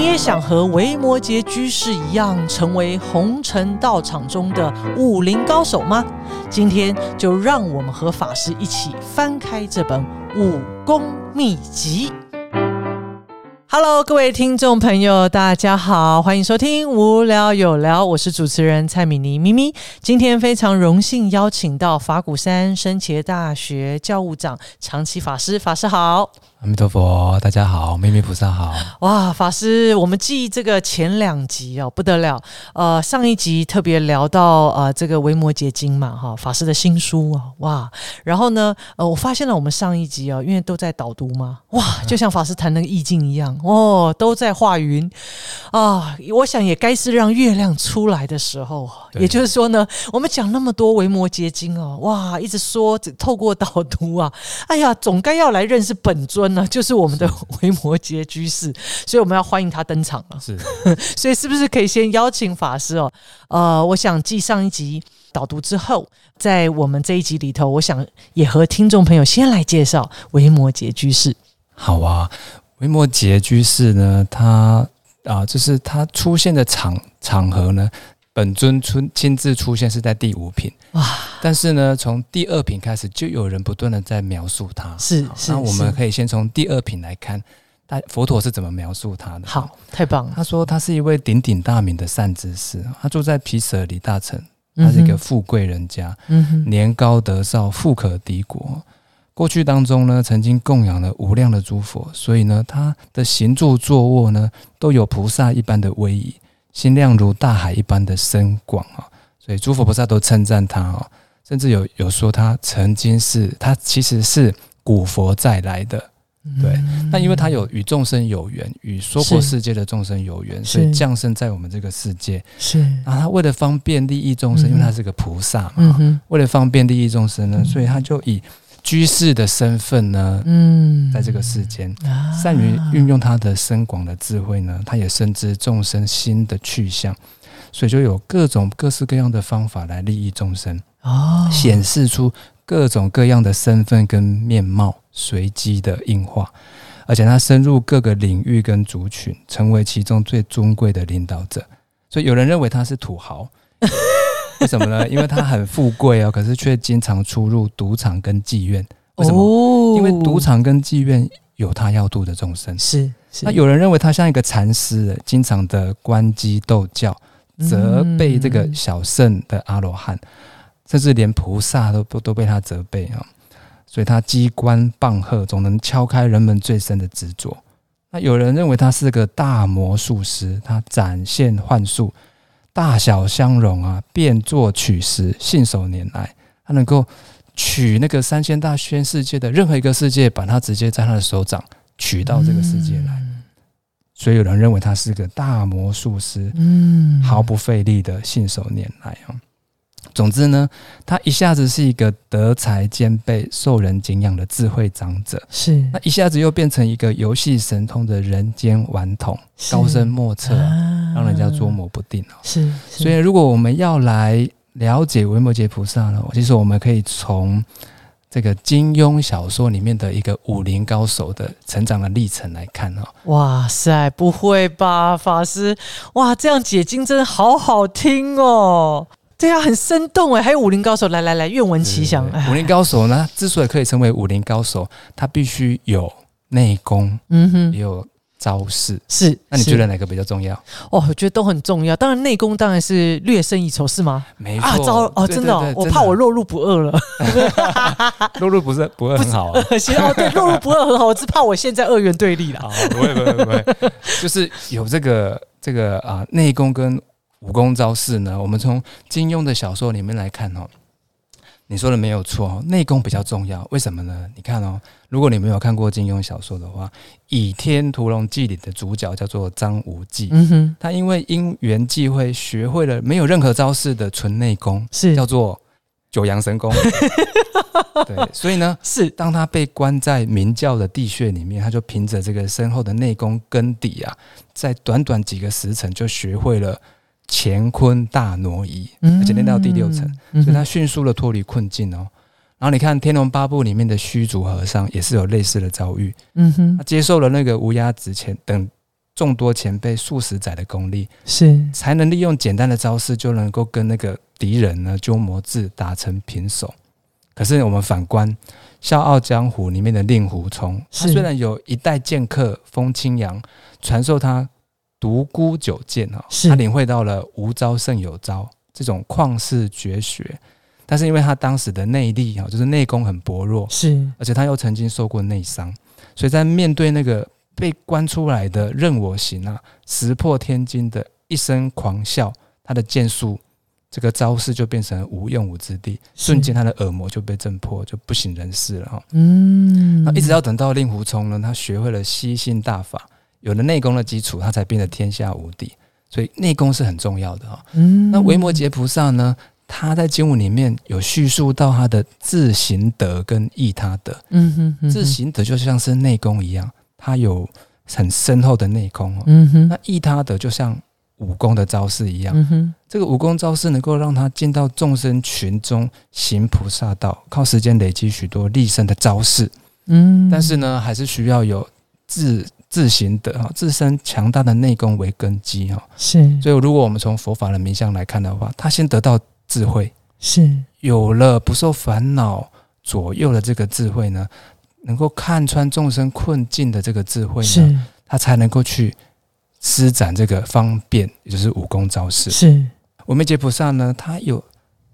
你也想和维摩诘居士一样，成为红尘道场中的武林高手吗？今天就让我们和法师一起翻开这本武功秘籍。Hello，各位听众朋友，大家好，欢迎收听《无聊有聊》，我是主持人蔡米妮咪咪。今天非常荣幸邀请到法鼓山深切大学教务长长期法师，法师好。阿弥陀佛，大家好，秘密菩萨好。哇，法师，我们记这个前两集哦，不得了。呃，上一集特别聊到呃这个《维摩诘经》嘛，哈，法师的新书啊，哇。然后呢，呃，我发现了我们上一集哦，因为都在导读嘛，哇，就像法师谈那个意境一样，哦，都在化云啊。我想也该是让月亮出来的时候，也就是说呢，我们讲那么多《维摩诘经》哦，哇，一直说透过导读啊，哎呀，总该要来认识本尊。那就是我们的维 摩诘居士，所以我们要欢迎他登场了。是，所以是不是可以先邀请法师哦？呃，我想继上一集导读之后，在我们这一集里头，我想也和听众朋友先来介绍维摩诘居士。好啊，维摩诘居士呢，他啊，就是他出现的场场合呢。本尊出亲自出现是在第五品哇，但是呢，从第二品开始就有人不断的在描述他，是是。那我们可以先从第二品来看，大佛陀是怎么描述他的？好，太棒了。他说他是一位鼎鼎大名的善知识，他住在皮舍离大城，他是一个富贵人家，嗯年高德少，富可敌国。过去当中呢，曾经供养了无量的诸佛，所以呢，他的行住坐卧呢，都有菩萨一般的威仪。心量如大海一般的深广啊，所以诸佛菩萨都称赞他啊，甚至有有说他曾经是他其实是古佛再来的，对。那因为他有与众生有缘，与娑婆世界的众生有缘，所以降生在我们这个世界。是啊，他为了方便利益众生，因为他是个菩萨嘛，为了方便利益众生呢，所以他就以。居士的身份呢，嗯，在这个世间，善于运用他的深广的智慧呢，他也深知众生心的去向，所以就有各种各式各样的方法来利益众生，哦，显示出各种各样的身份跟面貌随机的硬化，而且他深入各个领域跟族群，成为其中最尊贵的领导者，所以有人认为他是土豪。为什么呢？因为他很富贵哦，可是却经常出入赌场跟妓院。为什么？因为赌场跟妓院有他要度的众生。是，是那有人认为他像一个禅师，经常的关机斗教，责备这个小圣的阿罗汉，甚至连菩萨都都都被他责备啊。所以他机关棒喝，总能敲开人们最深的执着。那有人认为他是个大魔术师，他展现幻术。大小相容啊，变作取时，信手拈来。他能够取那个三千大千世界的任何一个世界，把它直接在他的手掌取到这个世界来。所以有人认为他是个大魔术师，嗯，毫不费力的信手拈来啊。总之呢，他一下子是一个德才兼备、受人敬仰的智慧长者，是那一下子又变成一个游戏神通的人间顽童，高深莫测，让人家捉摸不定哦。是，所以如果我们要来了解维摩诘菩萨呢，其实我们可以从这个金庸小说里面的一个武林高手的成长的历程来看哦。哇塞，不会吧，法师？哇，这样解经真的好好听哦。对啊，很生动哎！还有武林高手，来来来，愿闻其详。武林高手呢，之所以可以成为武林高手，他必须有内功，嗯哼，也有招式。是，那你觉得哪个比较重要？哦，我觉得都很重要。当然，内功当然是略胜一筹，是吗？没错，招哦，真的，我怕我落入不二了。落入不是不二很好啊。行 哦，对，落入不二很好，我只怕我现在二元对立了。不会不会不会，就是有这个这个啊，内功跟。武功招式呢？我们从金庸的小说里面来看哦，你说的没有错，内功比较重要。为什么呢？你看哦，如果你没有看过金庸小说的话，《倚天屠龙记》里的主角叫做张无忌，嗯哼，他因为因缘际会学会了没有任何招式的纯内功，是叫做九阳神功。对，所以呢，是当他被关在明教的地穴里面，他就凭着这个深厚的内功根底啊，在短短几个时辰就学会了。乾坤大挪移，而且练到第六层，所以他迅速的脱离困境哦。然后你看《天龙八部》里面的虚竹和尚也是有类似的遭遇，嗯哼，他接受了那个乌鸦子前等众多前辈数十载的功力，是。才能利用简单的招式就能够跟那个敌人呢鸠摩智打成平手。可是我们反观《笑傲江湖》里面的令狐冲，他虽然有一代剑客风清扬传授他独孤九剑啊，是。他领会到了无招胜有招这种旷世绝学，但是因为他当时的内力啊，就是内功很薄弱，是。而且他又曾经受过内伤，所以在面对那个被关出来的任我行啊，石破天惊的一声狂笑，他的剑术这个招式就变成无用武之地，瞬间他的耳膜就被震破，就不省人事了哈。嗯。那一直要等到令狐冲呢，他学会了吸星大法，有了内功的基础，他才变得天下无敌。所以内功是很重要的哈。嗯那维摩诘菩萨呢，他在经文里面有叙述到他的自行德跟益他德。嗯哼嗯哼自行德就像是内功一样，他有很深厚的内功哦。嗯哼那益他德就像武功的招式一样，嗯哼这个武功招式能够让他进到众生群中行菩萨道，靠时间累积许多立身的招式。嗯但是呢，还是需要有自自行的哈，自身强大的内功为根基哈。是所以，如果我们从佛法的名相来看的话，他先得到智慧，是有了不受烦恼左右的这个智慧呢，能够看穿众生困境的这个智慧呢，他才能够去施展这个方便，也就是武功招式。是我们解菩萨呢，他有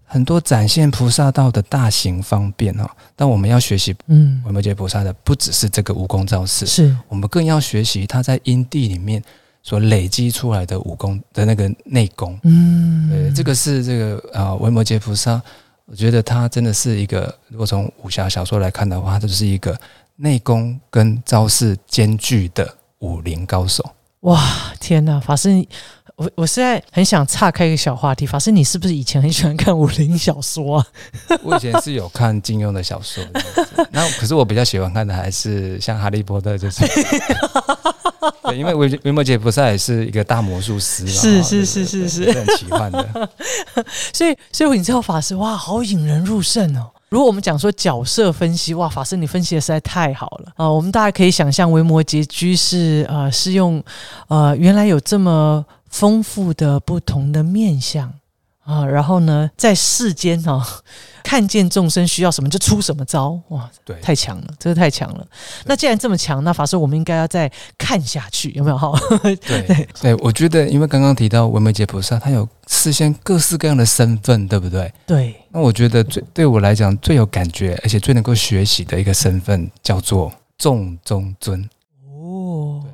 很多展现菩萨道的大型方便哈，但我们要学习嗯维摩诘菩萨的，不只是这个武功招式，是我们更要学习他在因地里面所累积出来的武功的那个内功。嗯对，这个是这个啊，维摩诘菩萨，我觉得他真的是一个，如果从武侠小说来看的话，他就是一个内功跟招式兼具的武林高手。哇天哪，法师你。我我现在很想岔开一个小话题，法师，你是不是以前很喜欢看武林小说啊？我以前是有看金庸的小说的，那可是我比较喜欢看的还是像哈利波特这种。对，因为维维摩诘菩萨也是一个大魔术师嘛，是哈是是是是很奇幻的。所以，所以你知道法师哇，好引人入胜哦。如果我们讲说角色分析，哇，法师你分析的实在太好了啊、我们大家可以想象，维摩诘居士呃是用呃原来有这么丰富的不同的面相啊、然后呢，在世间哦，看见众生需要什么就出什么招，哇，对，太强了，真的太强了。那既然这么强，那法师我们应该要再看下去，有没有？哈，对 对，我觉得因为刚刚提到维摩诘菩萨，他有事先各式各样的身份，对不对？对，那我觉得最对我来讲最有感觉，而且最能够学习的一个身份叫做众中尊。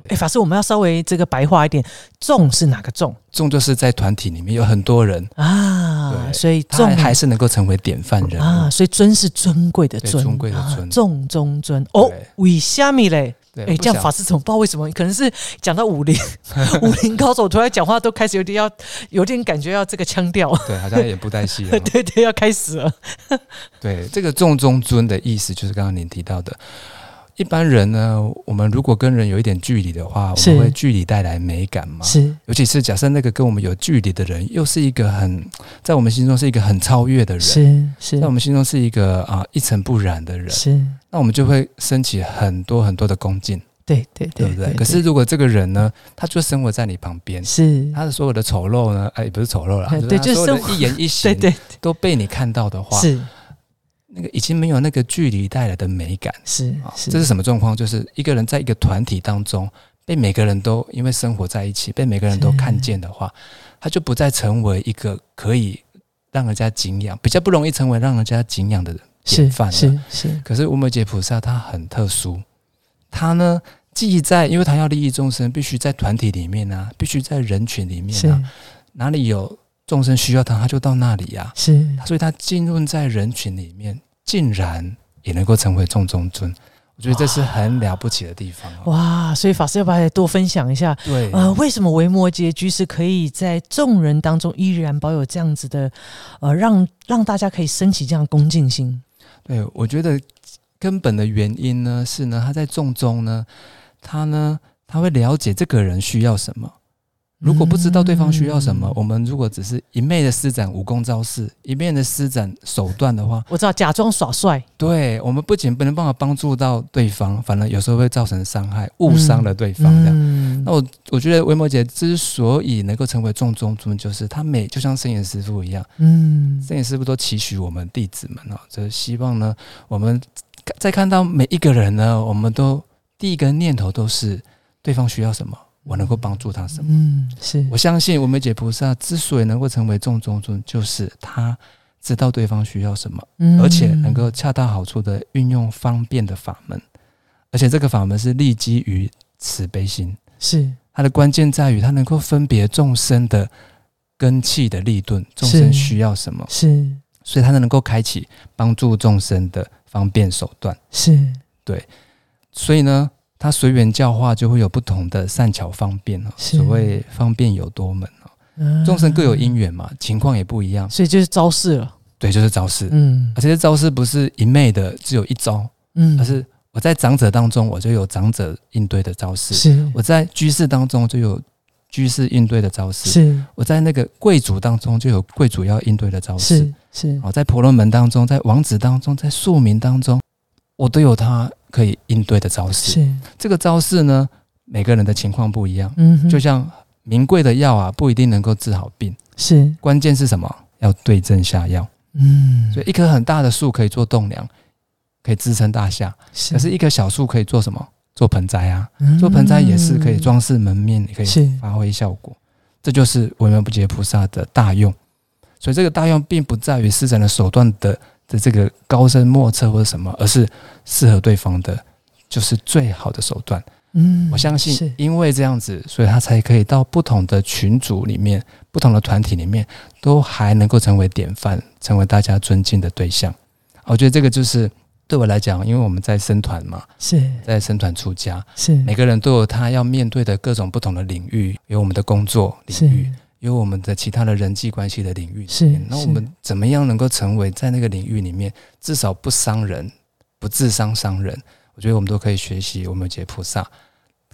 哦，哎，法师，我们要稍微这个白话一点，众是哪个众众就是在团体里面有很多人，啊？所以众他还是能够成为典范人。啊，所以尊是尊贵的尊，对尊贵的啊尊众中尊。哦对，为虾米嘞？对，哎，这样法师怎么不知道为什么？可能是讲到武林，武林高手突然讲话都开始有点要，有点感觉要这个腔调。对，好像也不带戏了。对对，要开始了。对，这个重中尊的意思就是刚刚您提到的。一般人呢，我们如果跟人有一点距离的话，我们会距离带来美感嘛。是。尤其是假设那个跟我们有距离的人，又是一个很在我们心中是一个很超越的人，是是。在我们心中是一个啊一尘不染的人，是，那我们就会升起很多很多的恭敬，对对对不对？可是如果这个人呢，他就生活在你旁边，是，他的所有的丑陋呢，哎，不是丑陋啦，对就是一言一 对行对。都被你看到的话，是那个已经没有那个距离带来的美感是啊。是，这是什么状况？就是一个人在一个团体当中，被每个人都因为生活在一起，被每个人都看见的话，他就不再成为一个可以让人家敬仰，比较不容易成为让人家敬仰的是典范了。是是可是无摩诘菩萨他很特殊，他呢既在，因为他要利益众生，必须在团体里面啊，必须在人群里面是啊，哪里有众生需要他，他就到那里呀、是所以他浸润在人群里面，竟然也能够成为众中尊。我觉得这是很了不起的地方、哦。哇！所以法师要不要来多分享一下？对，呃，为什么维摩诘居士可以在众人当中依然保有这样子的，呃，让让大家可以升起这样恭敬心？对，我觉得根本的原因呢是呢，他在众中呢，他呢他会了解这个人需要什么。如果不知道对方需要什么，嗯我们如果只是一昧的施展武功招式，一面的施展手段的话，我知道假装耍帅，对我们不仅不能办法帮助到对方，反而有时候会造成伤害，误伤了对方。这样，嗯嗯那我我觉得维摩姐之所以能够成为众中尊，就是他每就像圣严师傅一样，嗯。圣严师傅都期许我们弟子们啊，就是希望呢，我们在看到每一个人呢，我们都第一个念头都是对方需要什么，我能够帮助他什么。嗯，是。我相信我们解菩萨之所以能够成为众中尊，就是他知道对方需要什么，嗯。而且能够恰到好处的运用方便的法门，而且这个法门是立基于慈悲心。是。它的关键在于它能够分别众生的根气的利钝，众生需要什么，是。所以它能够开启帮助众生的方便手段。是。对，所以呢，它随缘教化就会有不同的善巧方便哦。所谓方便有多门众生各有因缘嘛，情况也不一样。所以就是招式了。对，就是招式，嗯而且这招式不是一昧的只有一招，嗯，而是我在长者当中，我就有长者应对的招式；是我在居士当中就有居士应对的招式；是我在那个贵族当中就有贵族要应对的招式。是是哦，在婆罗门当中，在王子当中，在庶民当中，我都有他可以应对的招式。是，这个招式呢，每个人的情况不一样，嗯哼，就像名贵的药啊，不一定能够治好病，是关键是什么？要对症下药。嗯，所以一棵很大的树可以做栋梁，可以支撑大厦，是可是一棵小树可以做什么？做盆栽啊，嗯做盆栽也是可以装饰门面，也可以发挥效果。这就是维摩不杰菩萨的大用。所以这个大用并不在于施展的手段的的这个高深莫测或者什么，而是适合对方的，就是最好的手段。嗯，我相信是，因为这样子，所以他才可以到不同的群组里面、不同的团体里面，都还能够成为典范，成为大家尊敬的对象。我觉得这个就是对我来讲，因为我们在生团嘛，是在生团出家，是每个人都有他要面对的各种不同的领域，有我们的工作领域，有我们的其他的人际关系的领域里是面。那我们怎么样能够成为在那个领域里面，至少不伤人、不自伤伤人？我觉得我们都可以学习我们解菩萨，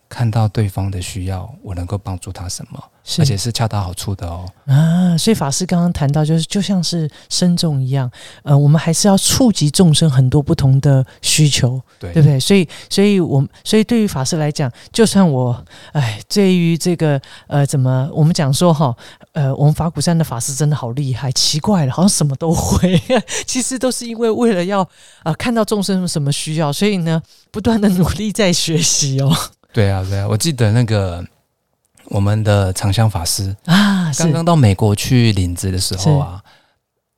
看到对方的需要，我能够帮助他什么，是而且是恰到好处的哦。啊，所以法师刚刚谈到，就是就像是深众一样，呃，我们还是要触及众生很多不同的需求，对对不对？所以，所以我所以对于法师来讲，就算我，哎，对于这个呃，怎么我们讲说哈，呃，我们法鼓山的法师真的好厉害，奇怪了，好像什么都会，其实都是因为为了要呃看到众生有什么需要，所以呢，不断的努力在学习哦。对啊，对啊，我记得那个我们的长香法师啊，是刚刚到美国去领职的时候啊，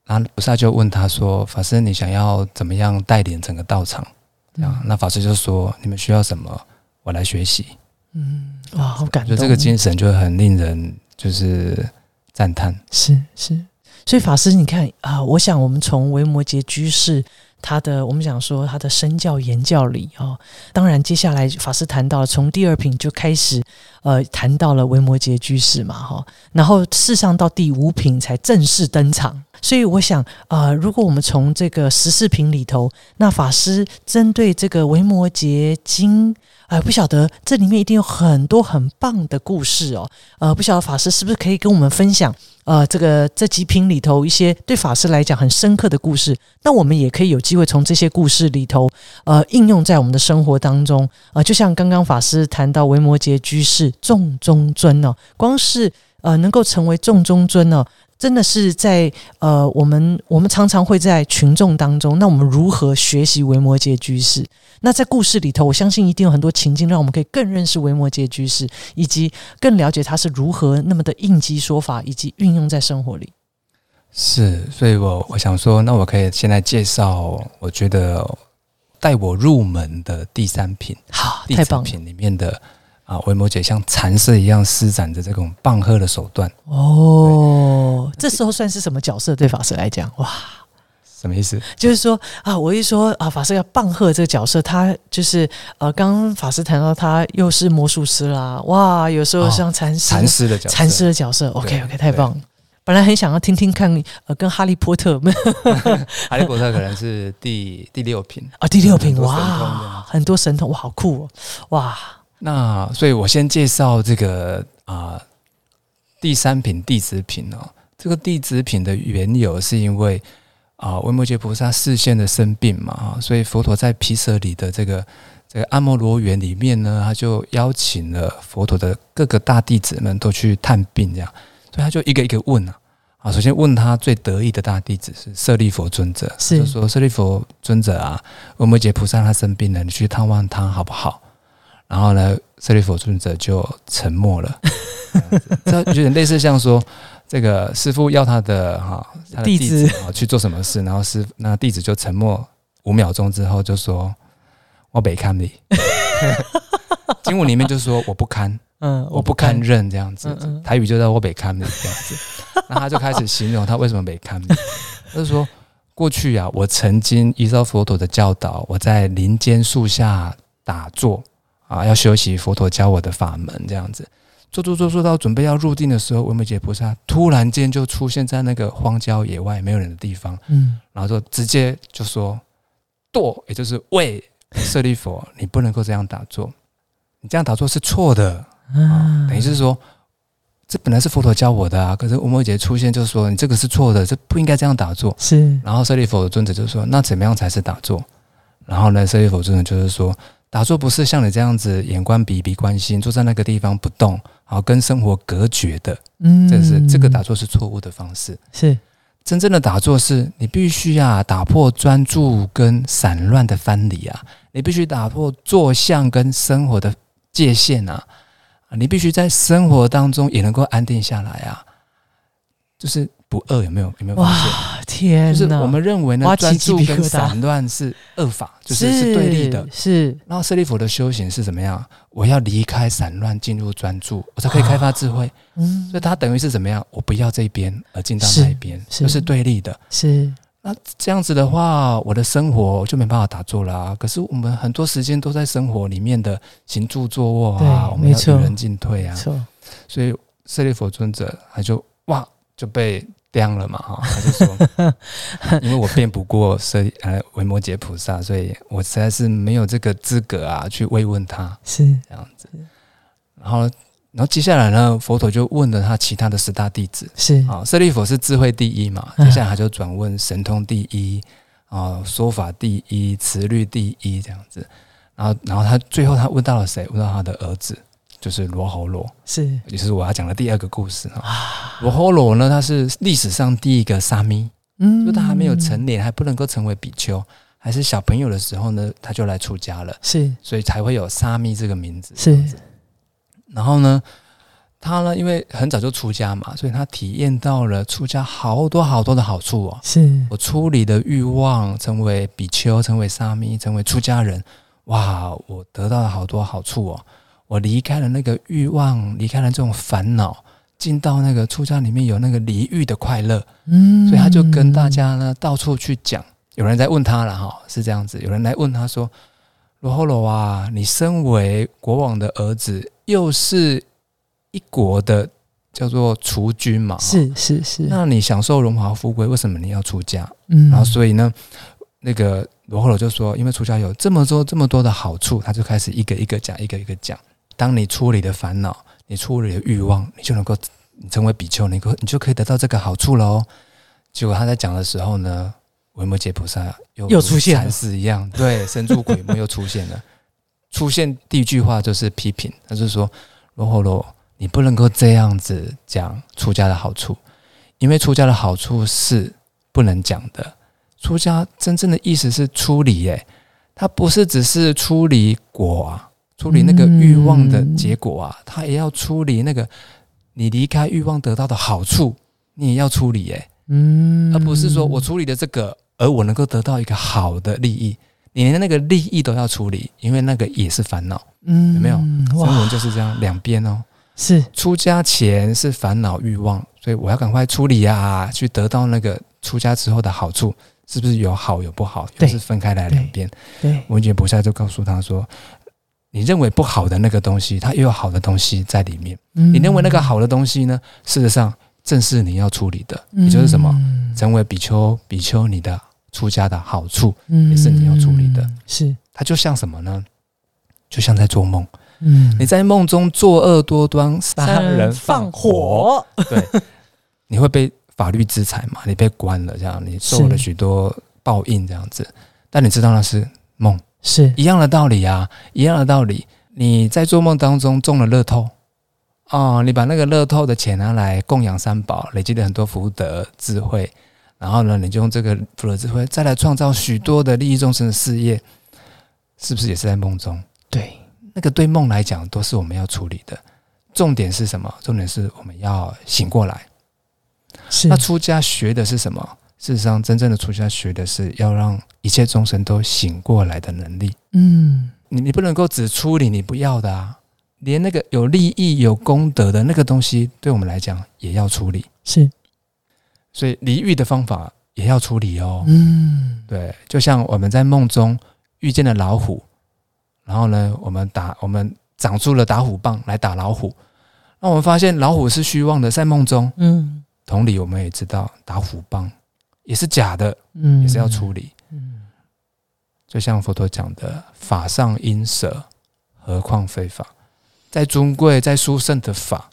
然后菩萨就问他说：“法师，你想要怎么样带领整个道场？”这样，那法师就说：“你们需要什么，我来学习。嗯，哇，好感动，就这个精神就很令人就是赞叹。是是，所以法师，你看啊、我想我们从维摩诘居士他的，我们讲说他的身教言教里哦，当然接下来法师谈到从第二品就开始，呃，谈到了维摩诘居士嘛哈、然后事上到第五品才正式登场。所以我想，呃，如果我们从这个十四品里头，那法师针对这个维摩诘经，呃，不晓得这里面一定有很多很棒的故事哦，呃，不晓得法师是不是可以跟我们分享？呃，这个这几品里头一些对法师来讲很深刻的故事，那我们也可以有机会从这些故事里头，呃，应用在我们的生活当中。呃，就像刚刚法师谈到维摩诘居士众中尊哦，光是呃能够成为重中尊哦，真的是在呃我们我们常常会在群众当中，那我们如何学习维摩诘居士？那在故事里头，我相信一定有很多情境，让我们可以更认识维摩诘居士，以及更了解他是如何那么的应机说法，以及运用在生活里。是，所以我我想说，那我可以现在介绍，我觉得带我入门的第三品，好，第！三品里面的啊，维摩诘像禅师一样施展着这种棒喝的手段，哦，这时候算是什么角色？对法师来讲，哇，什么意思？就是说啊，我一说啊，法师要棒喝这个角色，他就是呃，刚刚法师谈到他又是魔术师啦，哇，有时候像禅师、禅师的角色，禅师的角色，OK OK，太棒了。本来很想要听听看，呃，跟哈利波特 哈利波特可能是第第六品。啊，第六品哇，很多神童哇，好酷哦，哇，那所以，我先介绍这个啊、第三品弟子品哦。这个弟子品的缘由是因为啊，维摩诘菩萨视线的生病嘛啊，所以佛陀在毗舍里的这个这个阿摩罗园里面呢，他就邀请了佛陀的各个大弟子们都去探病，这样，所以他就一个一个问啊，啊，首先问他最得意的大弟子是舍利佛尊者，是就说舍利佛尊者啊，维摩诘菩萨他生病了，你去探望他好不好？然后呢，舍利弗尊者就沉默了，这有点类似像说，这个师傅要他的哈、他的弟弟子子啊去做什么事，然后师那弟子就沉默五秒钟之后就说：“我北看你。”经文里面就说：“我不堪，嗯，我不堪认。”这样子嗯，嗯台语就叫我北看你这样子。那他就开始形容他为什么北看你，他就说：“过去啊，我曾经依照佛陀的教导，我在林间树下打坐啊，要修习佛陀教我的法门，这样子。做做做做到准备要入定的时候，维摩诘菩萨突然间就出现在那个荒郊野外没有人的地方，嗯然后就直接就说：“堕，也就是喂舍利佛，你不能够这样打坐，你这样打坐是错的。”啊啊，，等于是说，这本来是佛陀教我的啊，可是维摩诘出现就说你这个是错的，这不应该这样打坐。是然后舍利弗尊者就说，那怎么样才是打坐？然后呢，舍利弗尊者就是说，打坐不是像你这样子眼观鼻，鼻观心，坐在那个地方不动，然后跟生活隔绝的，嗯这是这个打坐是错误的方式。是真正的打坐是你必须啊打破专注跟散乱的藩篱啊，你必须打破坐相跟生活的界限啊，啊你必须在生活当中也能够安定下来啊，就是不饿有没有有没有发现？哇，天就是，我们认为呢专注跟散乱是恶法，就是是。对立的。是。然后舍利弗的修行是怎么样？我要离开散乱，进入专注，我才可以开发智慧。嗯。所以它等于是怎么样？我不要这一边，而进到那一边，是。就是对立的。是。那这样子的话，我的生活就没办法打坐啦、可是我们很多时间都在生活里面的行住坐卧啊，我们要与人进退啊，错，所以舍利弗尊者他就哇就被刁了嘛哈，他就说，因为我辩不过舍利呃维摩诘菩萨，所以我实在是没有这个资格啊去慰问他是这样子。然后，然后接下来呢，佛陀就问了他其他的十大弟子，是啊，舍利弗是智慧第一嘛，嗯接下来他就转问神通第一啊，说法第一，慈律第一这样子。然后，然后他最后他问到了谁？问到他的儿子，就是罗侯罗，是。也是我要讲的第二个故事。啊。罗侯罗呢，他是历史上第一个沙弥，嗯。就他还没有成年，还不能够成为比丘，还是小朋友的时候呢，他就来出家了，是。所以才会有沙弥这个名字。是。然后呢，他呢，因为很早就出家嘛，所以他体验到了出家好多好多的好处哦。是。我出离的欲望，成为比丘，成为沙弥，成为出家人，哇，我得到了好多好处哦。我离开了那个欲望，离开了这种烦恼，进到那个出家里面有那个离欲的快乐，嗯所以他就跟大家呢到处去讲。有人在问他了哈，是这样子，有人来问他说：“罗侯罗啊，你身为国王的儿子，又是一国的叫做储君嘛，是是是，那你享受荣华富贵，为什么你要出家？嗯然后所以呢，那个罗侯罗就说，因为出家有这么多这么多的好处，他就开始一个一个讲，一个一个讲。当你处理的烦恼，你处理的欲望，你就能够成为比丘，你可你就可以得到这个好处了哦。结果他在讲的时候呢，维摩诘菩萨又又出现了禅师一样，对，神助鬼魔又出现了。出现第一句话就是批评，他就说罗侯罗，你不能够这样子讲出家的好处，因为出家的好处是不能讲的。出家真正的意思是出离，耶，它不是只是出离果啊，处理那个欲望的结果啊，他也要处理那个你离开欲望得到的好处，你也要处理，耶，嗯而不是说我处理的这个，而我能够得到一个好的利益，你连那个利益都要处理，因为那个也是烦恼。嗯有没有生哇活就是这样，两边哦。是出家前是烦恼欲望，所以我要赶快处理啊，去得到那个出家之后的好处，是不是有好有不好？对又是分开来两边。对文觉菩萨就告诉他说：“你认为不好的那个东西，它也有好的东西在里面。嗯你认为那个好的东西呢，事实上正是你要处理的，也就是什么？嗯成为比丘，比丘你的出家的好处，嗯也是你要处理的是它就像什么呢？就像在做梦。嗯你在梦中作恶多端，杀人放火，对，你会被法律制裁嘛？你被关了，这样你受了许多报应，这样子。但你知道那是梦，是一样的道理啊，一样的道理。你在做梦当中中了乐透哦，你把那个乐透的钱拿来供养三宝，累积了很多福德智慧，然后呢，你就用这个福德智慧再来创造许多的利益众生的事业，是不是也是在梦中？对，那个对梦来讲都是我们要处理的。重点是什么？重点是我们要醒过来。是那出家学的是什么？事实上，真正的出家学的是要让一切众生都醒过来的能力。嗯，你你不能够只处理你不要的啊，连那个有利益、有功德的那个东西，对我们来讲也要处理。是所以离欲的方法也要处理哦。嗯对，就像我们在梦中遇见了老虎，然后呢，我们打我们长出了打虎棒来打老虎，那我们发现老虎是虚妄的，在梦中。嗯同理，我们也知道打虎棒也是假的，嗯也是要处理。嗯就像佛陀讲的“法上因舍，何况非法”，在尊贵、在殊胜的法，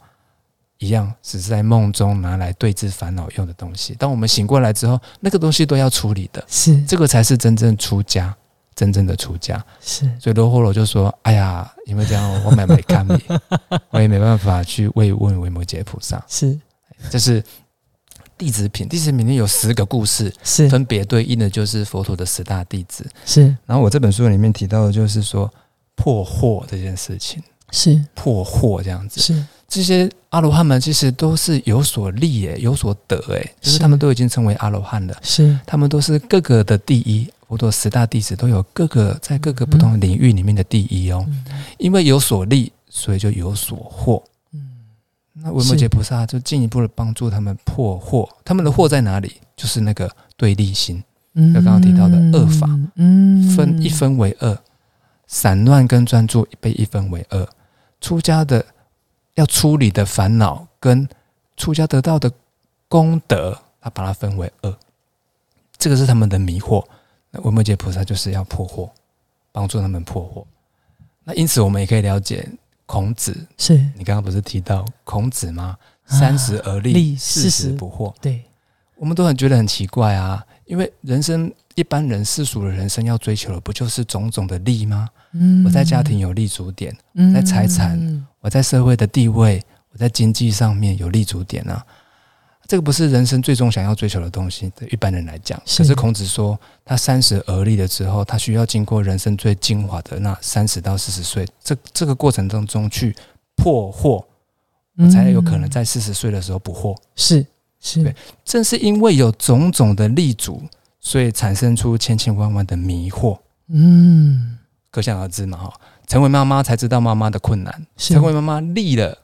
一样只是在梦中拿来对治烦恼用的东西。当我们醒过来之后，那个东西都要处理的，是这个才是真正出家，真正的出家。是所以罗睺罗就说：“哎呀，因为这样，我买没看你，我也没办法去慰问维摩诘菩萨。是”这是弟子品，弟子品里面有十个故事，是。分别对应的就是佛陀的十大弟子。是。然后我这本书里面提到的就是说破获这件事情，是。破获这样子，是。这些阿罗汉们其实都是有所利诶，有所得诶，就是是他们都已经成为阿罗汉了，是。他们都是各个的第一。佛陀十大弟子都有各个在各个不同的领域里面的第一哦，嗯。因为有所利，所以就有所获。嗯那维摩诘菩萨就进一步的帮助他们破惑，他们的惑在哪里？就是那个对立心。嗯就刚刚提到的恶法，嗯分一分为二，散乱跟专注被一分为二。出家的要处理的烦恼跟出家得到的功德，他把它分为二，这个是他们的迷惑。那维摩诘菩萨就是要破惑，帮助他们破惑。那因此，我们也可以了解孔子。是你刚刚不是提到孔子吗？三十而立，立四四十十不惑。对我们都很觉得很奇怪啊，因为人生一般人世俗的人生要追求的不就是种种的利吗？嗯我在家庭有立足点，嗯在财产我在社会的地位，我在经济上面有立足点啊。这个不是人生最终想要追求的东西，对一般人来讲。是可是孔子说，他三十而立了之后，他需要经过人生最精华的那三十到四十岁，这这个过程当中去破获，我才有可能在四十岁的时候不惑。是是对正是因为有种种的立足，所以产生出千千万万的迷惑。嗯可想而知嘛，哈！成为妈妈才知道妈妈的困难，成为妈妈立了，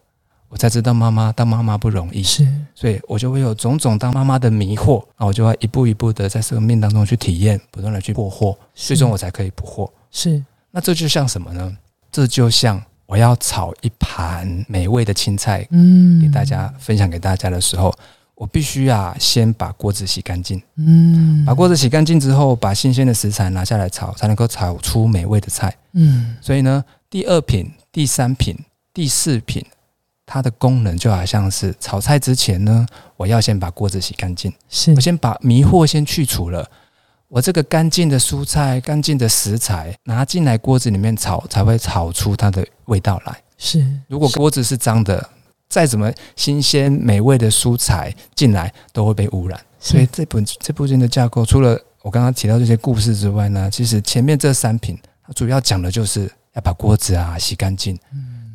我才知道妈妈当妈妈不容易，是所以我就会有种种当妈妈的迷惑，那我就要一步一步的在生命当中去体验，不断的去破获，最终我才可以不惑。是那这就像什么呢？这就像我要炒一盘美味的青菜嗯给大家分享给大家的时候，我必须啊先把锅子洗干净。嗯把锅子洗干净之后，把新鲜的食材拿下来炒，才能够炒出美味的菜。嗯所以呢，第二品、第三品、第四品，它的功能就好像是炒菜之前呢，我要先把锅子洗干净，是我先把迷惑先去除了。我这个干净的蔬菜、干净的食材拿进来锅子里面炒，才会炒出它的味道来。是如果锅子是脏的，再怎么新鲜美味的蔬菜进来，都会被污染。所以这本这部经的架构，除了我刚刚提到这些故事之外呢，其实前面这三品，它主要讲的就是要把锅子啊洗干净。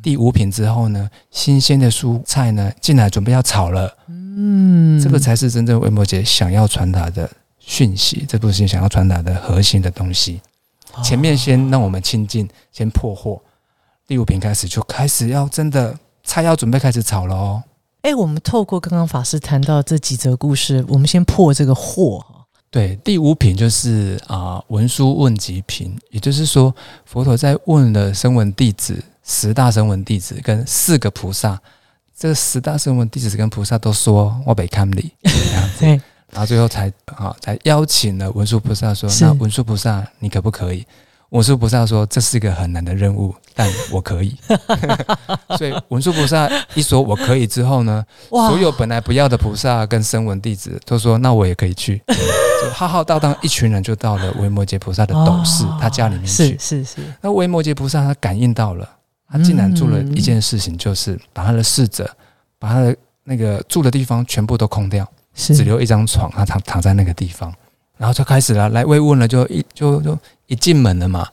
第五品之后呢，新鲜的蔬菜呢进来准备要炒了，嗯这个才是真正魏摩姐想要传达的讯息，这部戏想要传达的核心的东西。前面先让我们亲近，先破获。第五品开始就开始要真的菜要准备开始炒了哦。哎，我们透过刚刚法师谈到这几则故事，我们先破这个货哈。对，第五品就是啊、文殊问疾品，也就是说，佛陀在问了声闻弟子十大声闻弟子跟四个菩萨，这十大声闻弟子跟菩萨都说我北看你 这样子，对，然后最后才啊才邀请了文殊菩萨说，那文殊菩萨你可不可以？文殊菩萨说这是一个很难的任务，但我可以。所以文殊菩萨一说我可以之后呢，哇所有本来不要的菩萨跟声闻弟子都说：“那我也可以去。”就浩浩荡荡一群人就到了维摩诘菩萨的斗室，哦他家里面是去。是是，那维摩诘菩萨他感应到了，他竟然做了一件事情，就是把他的侍者，把他的那个住的地方全部都空掉，只留一张床，他躺躺在那个地方，然后就开始了来慰问了，就一就就一进门了嘛，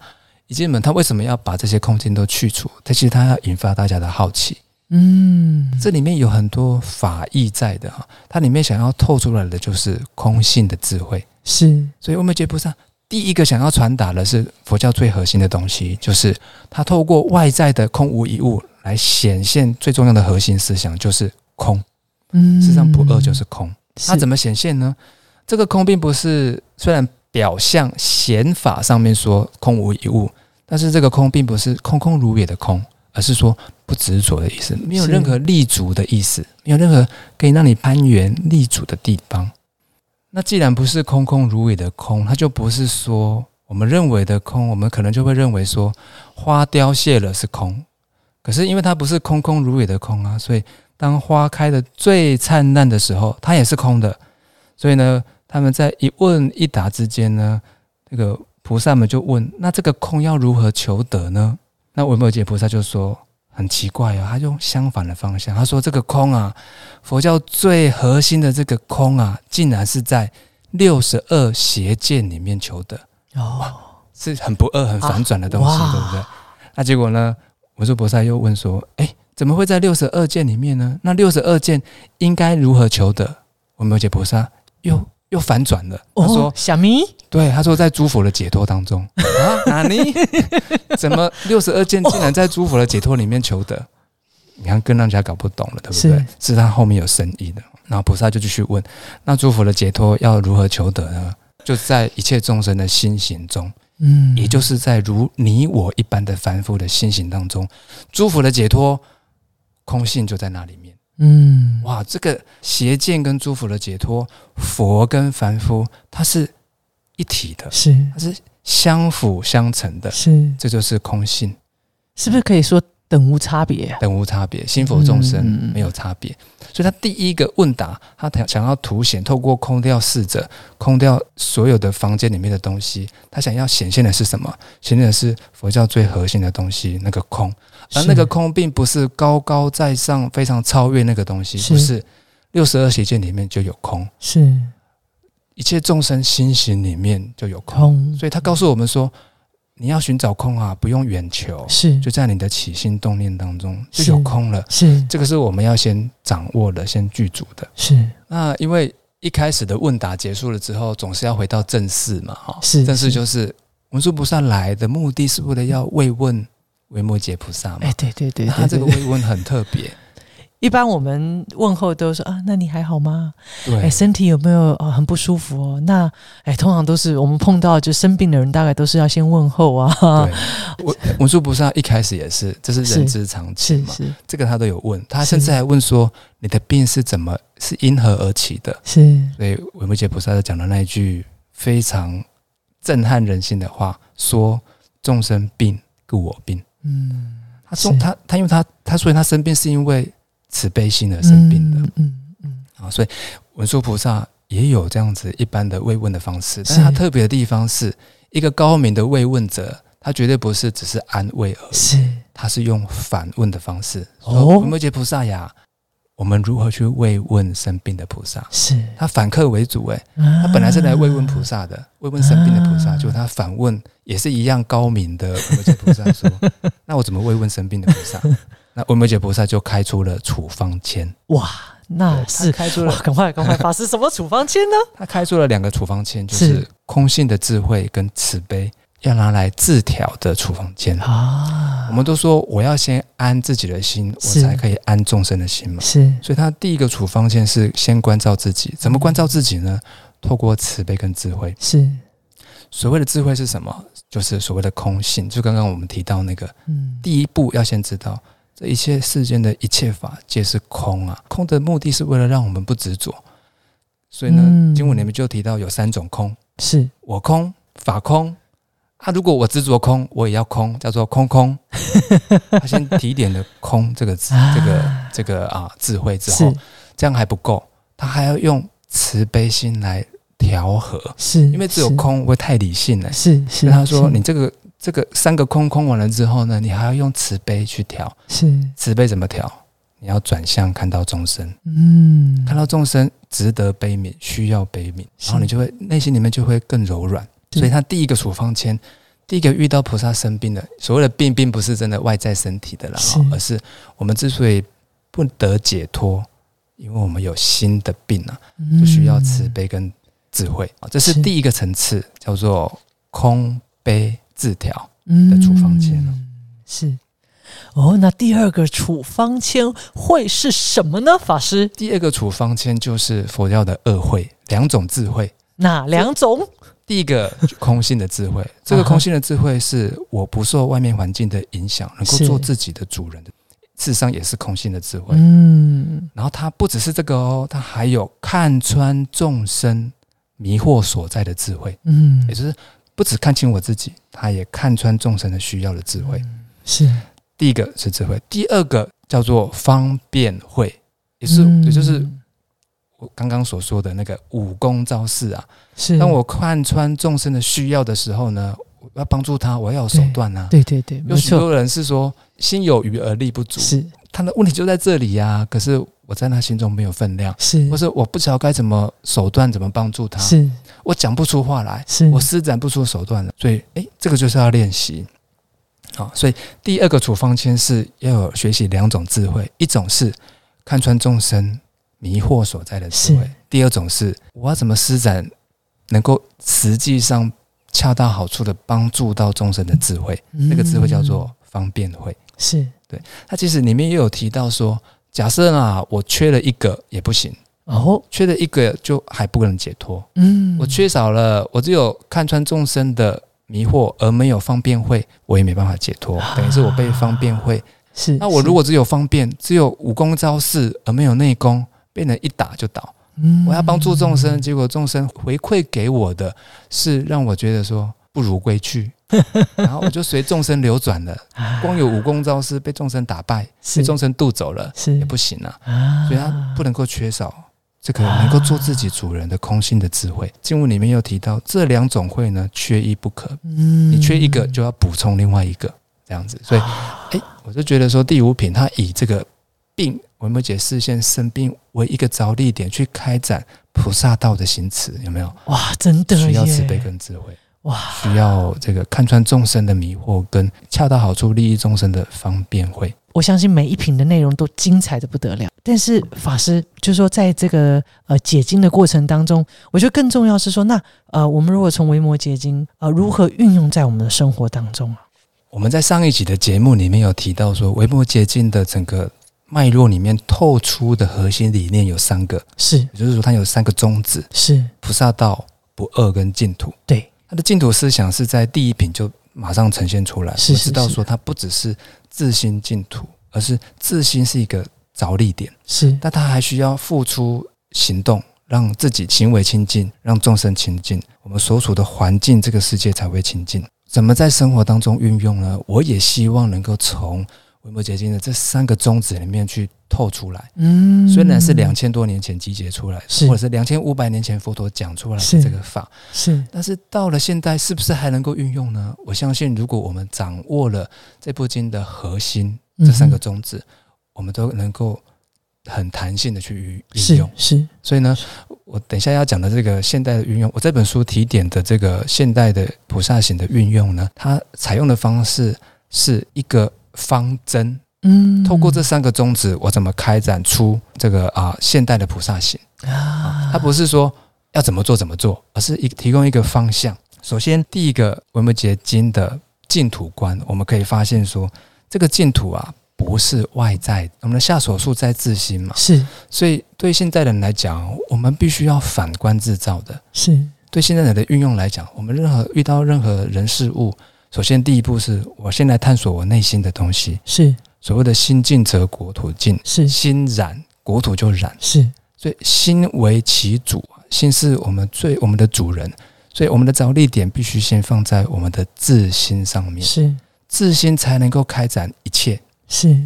一进门他为什么要把这些空间都去除？他其实他要引发大家的好奇，嗯，这里面有很多法意在的哈，它里面想要透出来的就是空性的智慧。是。所以我们觉菩萨第一个想要传达的是佛教最核心的东西，就是它透过外在的空无一物来显现最重要的核心思想，就是空。嗯事实上，不二就是空。它怎么么显现呢？这个空并不是虽然表象显法上面说空无一物，但是这个空并不是空空如也的空，而是说不执着的意思，没有任何立足的意思，没有任何可以让你攀援立足的地方。那既然不是空空如也的空，它就不是说我们认为的空，我们可能就会认为说花凋谢了是空，可是因为它不是空空如也的空啊，所以当花开的最灿烂的时候，它也是空的。所以呢，他们在一问一答之间呢，这个菩萨们就问：那这个空要如何求得呢？那维摩诘菩萨就说：很奇怪啊、他用相反的方向，他说这个空啊，佛教最核心的这个空啊，竟然是在六十二邪见里面求得，哦，是很不二、很反转的东西，啊对不对？那结果呢，文殊菩萨又问说：哎，怎么会在六十二见里面呢？那六十二见应该如何求得？维摩诘菩萨又又反转了，他说哦，小咪对，他说在诸佛的解脱当中 啊，哪里？怎么六十二件竟然在诸佛的解脱里面求得？你看，更让人家搞不懂了，对不对？是他后面有深意的。然后菩萨就继续问：那诸佛的解脱要如何求得呢？就在一切众生的心行中，嗯也就是在如你我一般的凡夫的心行当中，诸佛的解脱空性就在那里面。嗯哇，这个邪见跟诸佛的解脱，佛跟凡夫，它是一体的。是它是相辅相成的，是这就是空性，是不是可以说等无差别啊？等无差别，心佛众生嗯没有差别。所以他第一个问答，他想想要凸显，透过空掉逝者，空掉所有的房间里面的东西，他想要显现的是什么？显现的是佛教最核心的东西，那个空。而那个空，并不是高高在上、非常超越那个东西，是。不是。六十二邪见里面就有空，是。一切众生心行里面就有空。空，所以他告诉我们说，你要寻找空啊，不用远求，是。就在你的起心动念当中就有空了。是。这个是我们要先掌握的，先具足的。是。那因为一开始的问答结束了之后，总是要回到正事嘛，哈。是正事就是文殊菩萨来的目的是为了要慰问维摩诘菩萨嘛哎，。对对对那他这个慰问很特别，一般我们问候都说啊，那你还好吗？哎，对身体有没有哦很不舒服哦？那哎，通常都是我们碰到就生病的人，大概都是要先问候啊。对。文文殊菩萨一开始也是，这是人之常情嘛。是是这个他都有问，他甚至还问说你的病是怎么是因何而起的？是所以维摩诘菩萨就讲的那一句非常震撼人心的话，说众生病故我病。嗯，他中他他因为他他所以他生病是因为慈悲心而生病的、嗯嗯嗯，啊，所以文殊菩萨也有这样子一般的慰问的方式，但是是他特别的地方是一个高明的慰问者，他绝对不是只是安慰而已，是。他是用反问的方式。哦说维摩诘菩萨呀，我们如何去慰问生病的菩萨？是，他反客为主、欸，他他本来是来慰问菩萨的，慰问生病的菩萨，啊就他反问也是一样高明的维摩诘菩萨说：“那我怎么慰问生病的菩萨？” 那维摩诘菩萨就开出了处方签，哇，那对是开出，了赶快赶快，法师什么处方签呢？他开出了两个处方签，就是是空性的智慧跟慈悲，要拿来自调的处方签。啊我们都说我要先安自己的心，我才可以安众生的心嘛。是所以他第一个处方签是先关照自己，怎么关照自己呢？透过慈悲跟智慧。是，所谓的智慧是什么？就是所谓的空性。就刚刚我们提到那个，嗯，第一步要先知道，这一切世间的一切法皆是空啊。空的目的是为了让我们不执着。所以呢，嗯经文里面就提到有三种空：是我空、法空。啊，如果我执着空，我也要空，叫做空空。他先提点了“空”这个字，啊。这个这个啊智慧之后，这样还不够，他还要用慈悲心来调和，是，因为只有空会太理性了。是是，他说你这个这个三个空空完了之后呢，你还要用慈悲去调，是。慈悲怎么调？你要转向看到众生，嗯，看到众生值得悲悯，需要悲悯，然后你就会内心里面就会更柔软。对所以他第一个处方签，第一个遇到菩萨生病的，所谓的病，并不是真的外在身体的啦，是而是我们之所以不得解脱，因为我们有新的病啊，就需要慈悲跟智慧啊，这是第一个层次，叫做空悲自调。嗯的处方签哦是。哦，那第二个处方签会是什么呢？法师，第二个处方签就是佛教的二慧，两种智慧。哪两种？第一个空性的智慧，这个空性的智慧是我不受外面环境的影响，能够做自己的主人的，智商也是空性的智慧。嗯，然后它不只是这个哦，它还有看穿众生迷惑所在的智慧，嗯。也，就是不只看清我自己，它也看穿众生的需要的智慧。是，第一个是智慧，第二个叫做方便慧，也是、嗯。也就是我刚刚所说的那个武功招式啊。是，当我看穿众生的需要的时候呢，我要帮助他，我要有手段啊。对对对，有许多人是说心有余而力不足，是他的问题就在这里呀、可是我在他心中没有分量，是或是我不知道该怎么手段怎么帮助他，是我讲不出话来，是，我施展不出手段了。所以，诶，这个就是要练习。好，所以第二个处方签是要有学习两种智慧，一种是看穿众生迷惑所在的智慧，第二种是我要怎么施展能够实际上恰到好处的帮助到众生的智慧。那个智慧叫做方便慧。是对它其实里面也有提到说，假设啊，我缺了一个也不行，哦，缺了一个就还不能解脱。嗯，我缺少了，我只有看穿众生的迷惑，而没有方便慧，我也没办法解脱。等于是我被方便慧。是，那我如果只有方便，只有武功招式，而没有内功，被人一打就倒。嗯我要帮助众生，结果众生回馈给我的是让我觉得说不如归去，然后我就随众生流转了。啊光有武功招式被众生打败，被众生渡走了，是也不行啊。啊所以他不能够缺少这个能够做自己主人的空性的智慧。经文里面又提到，这两种会呢，缺一不可。嗯你缺一个，就要补充另外一个，这样子。所以，哎，我就觉得说，第五品它以这个病维摩诘视线生病为一个着力点，去开展菩萨道的行持，有没有？哇，真的需要慈悲跟智慧，哇，需要这个看穿众生的迷惑，跟恰到好处利益众生的方便会。我相信每一品的内容都精彩的不得了。但是法师就是说，在这个呃解经的过程当中，我觉得更重要是说，那呃，我们如果从维摩诘经呃如何运用在我们的生活当中啊？我们在上一集的节目里面有提到说，维摩诘经的整个脉络里面透出的核心理念有三个，是也就是说它有三个宗旨：是，菩萨道、不二跟净土。对，它的净土思想是在第一品就马上呈现出来，是是我知道说它不只是自心净土，而是自心是一个着力点，是但它还需要付出行动，让自己行为清净，让众生清净，我们所处的环境这个世界才会清净。怎么在生活当中运用呢？我也希望能够从维摩诘经的这三个宗旨里面去透出来。嗯。虽然是两千多年前集结出来或者是两千五百年前佛陀讲出来的这个法，是。但是到了现代，是不是还能够运用呢？我相信，如果我们掌握了这部经的核心这三个嗯宗旨，我们都能够很弹性的去运用。是。所以呢，我等一下要讲的这个现代的运用，我这本书提点的这个现代的菩萨行的运用呢，它采用的方式是一个方针，嗯透过这三个宗旨，我怎么开展出这个啊现代的菩萨行。啊它不是说要怎么做怎么做，而是一提供一个方向。首先，第一个维摩诘经的净土观，我们可以发现说，这个净土啊，不是外在，我们的下手术在自心嘛，是所以对现代人来讲，我们必须要反观自照的。是对现代人的运用来讲，我们任何遇到任何人事物，首先第一步是我先来探索我内心的东西。是所谓的心净则国土净，是心染国土就染。是所以心为其主，心是我们最我们的主人，所以我们的着力点必须先放在我们的自心上面，是自心才能够开展一切。是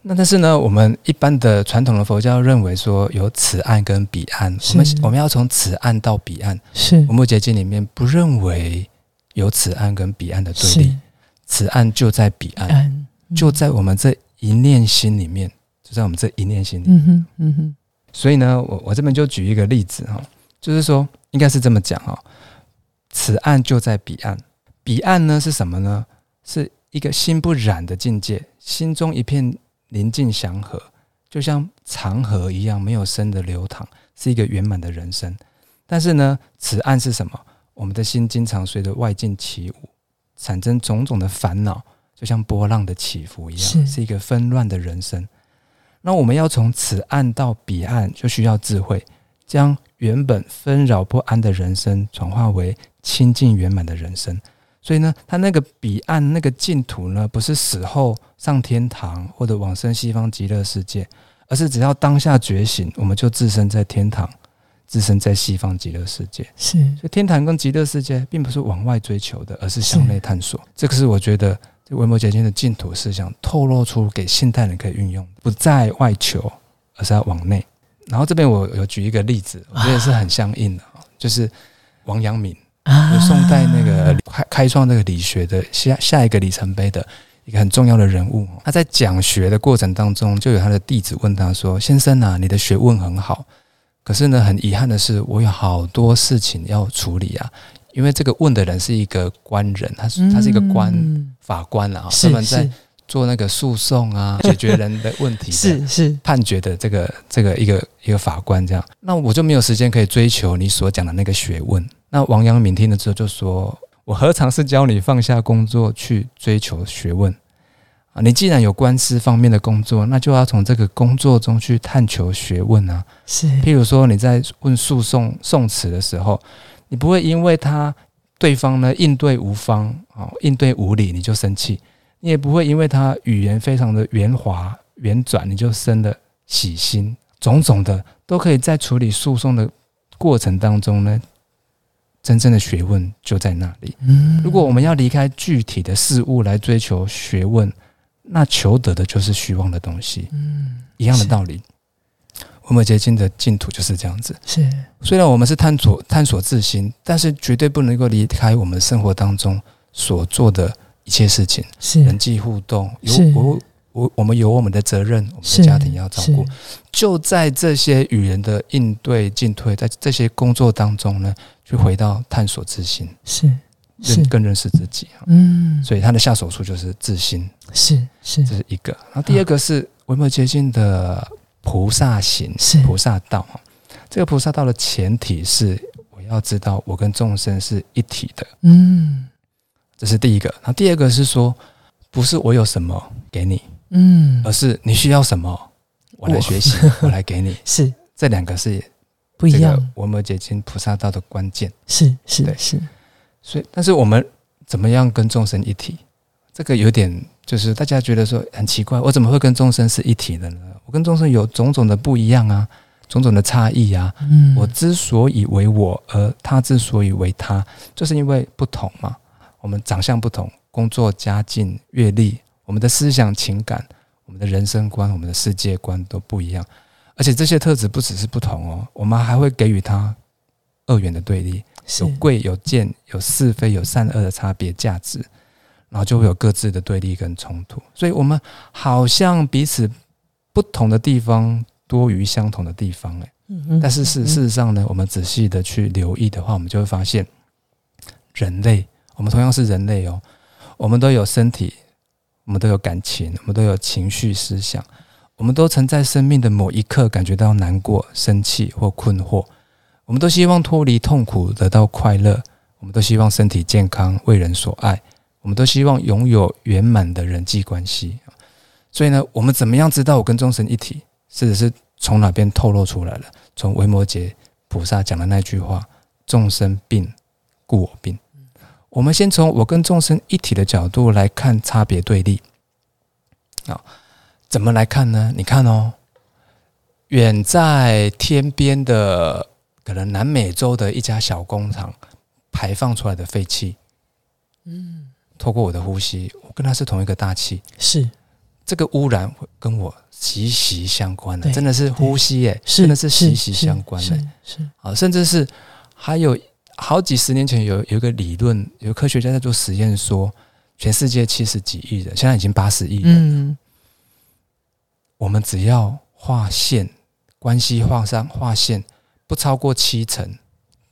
那但是呢，我们一般的传统的佛教认为说有此岸跟彼岸，我们我们要从此岸到彼岸。是《无目结经》里面不认为有此岸跟彼岸的对立，此岸就在彼岸，就在我们这一念心里面，就在我们这一念心里。嗯哼，嗯哼。所以呢，我我这边就举一个例子哈，就是说应该是这么讲哈，此岸就在彼岸，彼岸呢是什么呢？是一个心不染的境界，心中一片。宁静祥和，就像长河一样没有生的流淌，是一个圆满的人生。但是呢，此岸是什么？我们的心经常随着外境起舞，产生种种的烦恼，就像波浪的起伏一样，是一个纷乱的人生。那我们要从此岸到彼岸，就需要智慧，将原本纷扰不安的人生转化为清净圆满的人生。所以呢，他那个彼岸那个净土呢，不是死后上天堂或者往生西方极乐世界，而是只要当下觉醒，我们就置身在天堂，自身在西方极乐世界。是，所以天堂跟极乐世界并不是往外追求的，而是向内探索。这个是我觉得这维摩诘经的净土思想透露出给现代人可以运用，不在外求，而是要往内。然后这边我有举一个例子，我觉得是很相应的就是王阳明。宋代那个开开创这个理学的下下一个里程碑的一个很重要的人物，他在讲学的过程当中，就有他的弟子问他说：“先生啊，你的学问很好，可是呢，很遗憾的是，我有好多事情要处理啊。因为这个问的人是一个官人，他是他是一个官法官啊，他们在做那个诉讼啊，解决人的问题，是是判决的这个这个一个一个法官这样。那我就没有时间可以追求你所讲的那个学问。”那王阳明听了之后就说：“我何尝是教你放下工作去追求学问啊？你既然有官司方面的工作，那就要从这个工作中去探求学问啊。是，譬如说你在问诉讼宋词的时候，你不会因为他对方呢应对无方啊，应对无理你就生气；你也不会因为他语言非常的圆滑圆转你就生了喜心。种种的都可以在处理诉讼的过程当中呢。”真正的学问就在那里。如果我们要离开具体的事物来追求学问，那求得的就是虚妄的东西。嗯，一样的道理。我们结晶的净土就是这样子。是，虽然我们是探索探索自心，但是绝对不能够离开我们生活当中所做的一切事情。是人际互动，有我我我们有我们的责任，我们的家庭要照顾。就在这些与人的应对进退，在这些工作当中呢。去回到探索自心，是认更认识自己嗯，所以他的下手术就是自心，是是，这是一个。然后第二个是维摩诘经的菩萨行，是。菩萨道这个菩萨道的前提是我要知道我跟众生是一体的。嗯，这是第一个。然后第二个是说，不是我有什么给你，嗯，而是你需要什么，我来学习，我。来给你。是。这两个是。不一样，我们解经菩萨道的关键。是是是，所以但是我们怎么样跟众生一体？这个有点就是大家觉得说很奇怪，我怎么会跟众生是一体的呢？我跟众生有种种的不一样啊，种种的差异啊。嗯，我之所以为我，而他之所以为他，就是因为不同嘛。我们长相不同，工作、家境、阅历，我们的思想、情感，我们的人生观、我们的世界观都不一样。而且这些特质不只是不同哦，我们还会给予他二元的对立，有贵有贱，有是非有善恶的差别价值，然后就会有各自的对立跟冲突。所以，我们好像彼此不同的地方多于相同的地方，哎，但是事事实上呢，我们仔细的去留意的话，我们就会发现，人类，我们同样是人类哦，我们都有身体，我们都有感情，我们都有情绪思想。我们都曾在生命的某一刻感觉到难过、生气或困惑。我们都希望脱离痛苦，得到快乐。我们都希望身体健康，为人所爱。我们都希望拥有圆满的人际关系。所以呢，我们怎么样知道我跟众生一体？是是从哪边透露出来了？从维摩诘菩萨讲的那句话：“众生病，故我病。”我们先从我跟众生一体的角度来看差别对立。啊。怎么来看呢？你看哦，远在天边的可能南美洲的一家小工厂排放出来的废气，嗯，透过我的呼吸，我跟它是同一个大气，是。这个污染会跟我息息相关的，真的是呼吸耶，是真的是息息相关的是是。啊，甚至是还有好几十年前有有一个理论，有科学家在做实验说，全世界七十几亿人，现在已经八十亿人，嗯。我们只要画线，关系画上画线，不超过七成，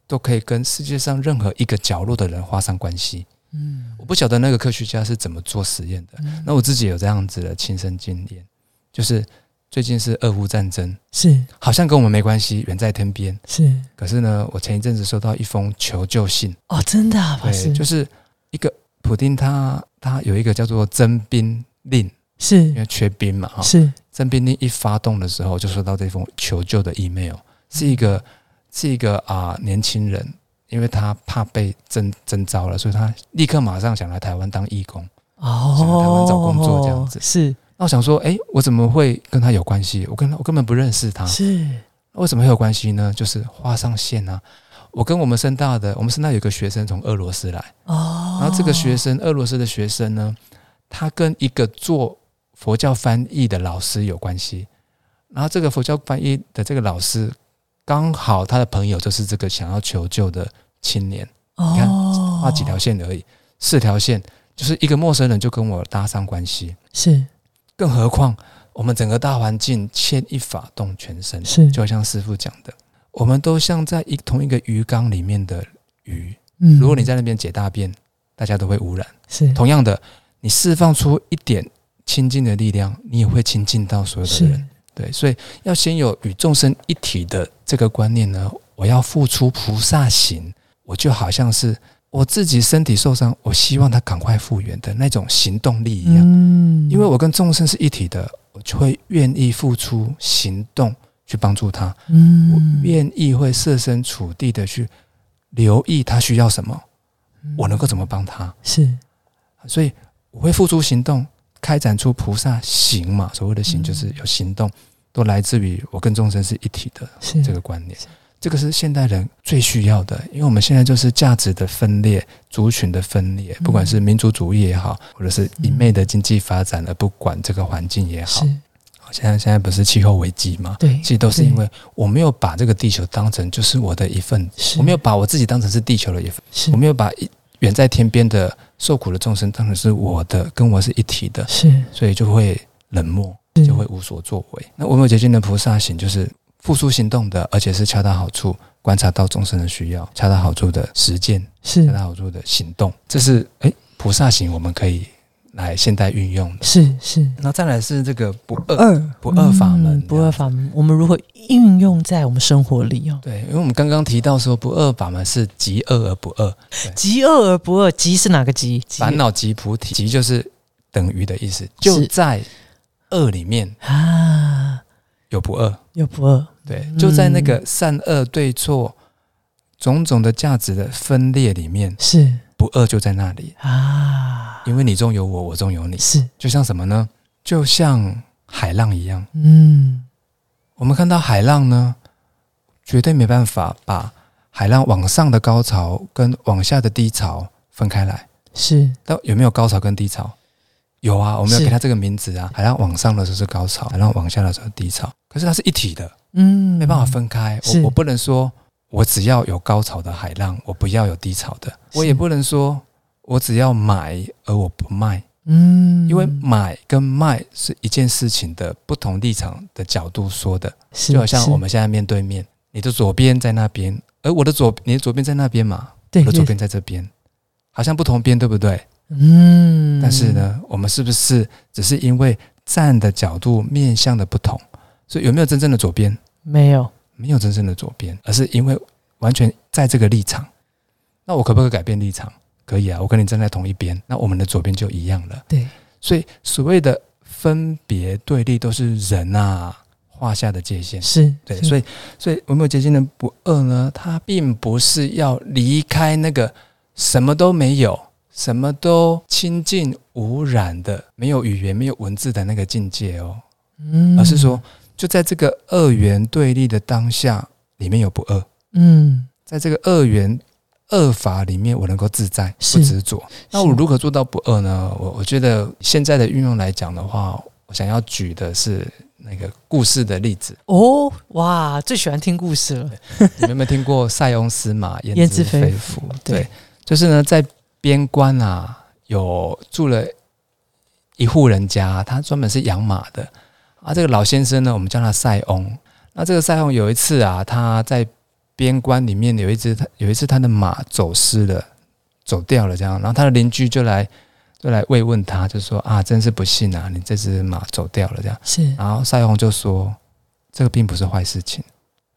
都可以跟世界上任何一个角落的人画上关系。嗯。我不晓得那个科学家是怎么做实验的，嗯。那我自己有这样子的亲身经验，就是最近是俄乌战争，是。好像跟我们没关系，远在天边。是。可是呢，我前一阵子收到一封求救信，哦，真的啊，法师。对，就是一个普丁他他有一个叫做征兵令，是。因为缺兵嘛，哈，是。征兵令一发动的时候，就收到这封求救的 email，是一个是一个啊、年轻人，因为他怕被征征召了，所以他立刻马上想来台湾当义工。哦，想来台湾找工作这样子是那我想说，诶，我怎么会跟他有关系？我跟他我根本不认识他，是为什么会有关系呢？就是画上线啊。我跟我们深大的，我们深大有个学生从俄罗斯来，哦，然后这个学生，俄罗斯的学生呢，他跟一个做佛教翻译的老师有关系。然后这个佛教翻译的这个老师，刚好他的朋友就是这个想要求救的青年，你看画几条线而已，四条线，就是一个陌生人就跟我搭上关系。是。更何况我们整个大环境牵一发动全身，是。就像师傅讲的，我们都像在一同一个鱼缸里面的鱼。嗯。如果你在那边解大便，大家都会污染。是。同样的，你释放出一点亲近的力量，你也会亲近到所有的人。是对，所以要先有与众生一体的这个观念呢。我要付出菩萨行，我就好像是我自己身体受伤，我希望他赶快复原的那种行动力一样。嗯因为我跟众生是一体的，我就会愿意付出行动去帮助他，我嗯愿意会设身处地的去留意他需要什么，我能够怎么帮他，是所以我会付出行动，开展出菩萨行嘛。所谓的行嗯就是有行动，都来自于我跟众生是一体的这个观念。这个是现代人最需要的，因为我们现在就是价值的分裂、族群的分裂，不管是民族主义也好，或者是一昧的经济发展而不管这个环境也好。现在现在不是气候危机吗？对，其实都是因为我没有把这个地球当成就是我的一份我没有把我自己当成是地球的一份，我没有把一远在天边的受苦的众生当然是我的，跟我是一体的，是。所以就会冷漠，就会无所作为。那我有结晶的菩萨行就是付出行动的，而且是恰到好处，观察到众生的需要，恰到好处的实践，是。恰到好处的行动，这是诶菩萨行我们可以来现代运用的。是是。那再来是这个不二。二不二法门嗯不二法门，我们如何运用在我们生活里哦？对，因为我们刚刚提到说不二法门是极恶而不恶，极恶而不恶，极是哪个极？极。烦恼即菩提，极就是等于的意思，就在恶里面啊，有不二，有不恶，对，嗯。就在那个善恶对错种种的价值的分裂里面，是不二就在那里，啊，因为你中有我，我中有你，是就像什么呢？就像海浪一样，嗯我们看到海浪呢，绝对没办法把海浪往上的高潮跟往下的低潮分开来。是但有没有高潮跟低潮？有啊，我们要给它这个名字啊。海浪往上的时候是高潮，海浪往下的时候是低潮。可是它是一体的，嗯没办法分开。我我不能说我只要有高潮的海浪，我不要有低潮的。我也不能说我只要买而我不卖，嗯，因为买跟卖是一件事情的不同立场的角度说的。是就好像我们现在面对面，你的左边在那边，而我的左你的左边在那边嘛，我的左边在这边，好像不同边，对不对？嗯，但是呢，我们是不是只是因为站的角度面向的不同，所以有没有真正的左边？没有没有真正的左边，而是因为完全在这个立场。那我可不可以改变立场？可以啊，我跟你站在同一边，那我们的左边就一样了。对所以所谓的分别对立，都是人啊画下的界限。是对，所以所以有没有结晶的不二呢？它并不是要离开那个什么都没有、什么都清净无染的、没有语言、没有文字的那个境界哦，嗯而是说，就在这个二元对立的当下，里面有不二，嗯在这个二元恶法里面，我能够自在不执着。那我如何做到不二呢？我我觉得现在的运用来讲的话，我想要举的是那个故事的例子。哦，哇，最喜欢听故事了。你们有没有听过“塞翁失马，焉焉知非福知非福”？对对，就是呢，在边关啊，有住了一户人家，他专门是养马的啊。这个老先生呢，我们叫他塞翁。那这个塞翁有一次啊，他在边关里面有一只，他有一次他的马走失了，走掉了，这样，然后他的邻居就来就来慰问他，就说啊，真是不幸啊，你这只马走掉了，这样。是，然后塞翁就说，这个并不是坏事情。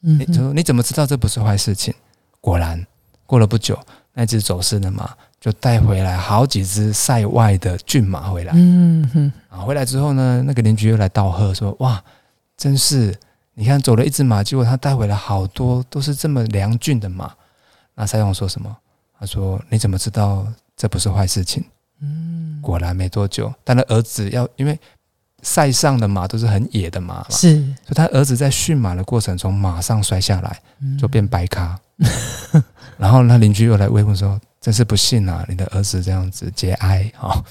嗯你就说你怎么知道这不是坏事情？果然，过了不久，那只走失的马就带回来好几只塞外的骏马回来。嗯哼，啊，回来之后呢，那个邻居又来道贺说：“哇，真是你看走了一只马，结果他带回来好多都是这么良骏的马。”那塞翁说什么？他说：“你怎么知道这不是坏事情？”嗯，果然没多久，他的儿子要因为塞上的马都是很野的马嘛，是，所以他儿子在驯马的过程中马上摔下来。嗯就变白咖。然后那邻居又来慰问说：“真是不幸啊，你的儿子这样子节哀啊。哦”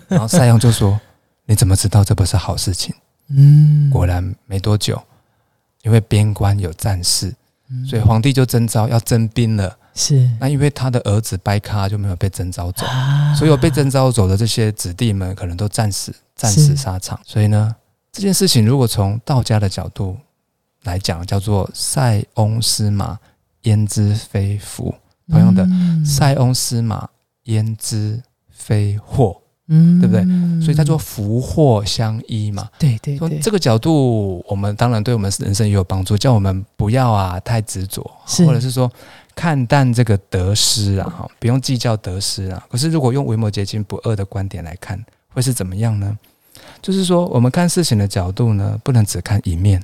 然后塞翁就说：“你怎么知道这不是好事情？”嗯，果然没多久，因为边关有战事，嗯所以皇帝就征召要征兵了。是，那因为他的儿子白咖就没有被征召走，啊所有被征召走的这些子弟们可能都战死战死沙场。所以呢，这件事情如果从道家的角度来讲，叫做“塞翁失马，焉知非福”。同样的，嗯塞翁失马，焉知非祸？嗯对不对所以他说福祸相依嘛。对对对，从这个角度，我们当然对我们人生也有帮助，叫我们不要啊太执着，或者是说看淡这个得失啊，哈，不用计较得失啊。可是如果用维摩诘经不二的观点来看，会是怎么样呢？就是说，我们看事情的角度呢，不能只看一面，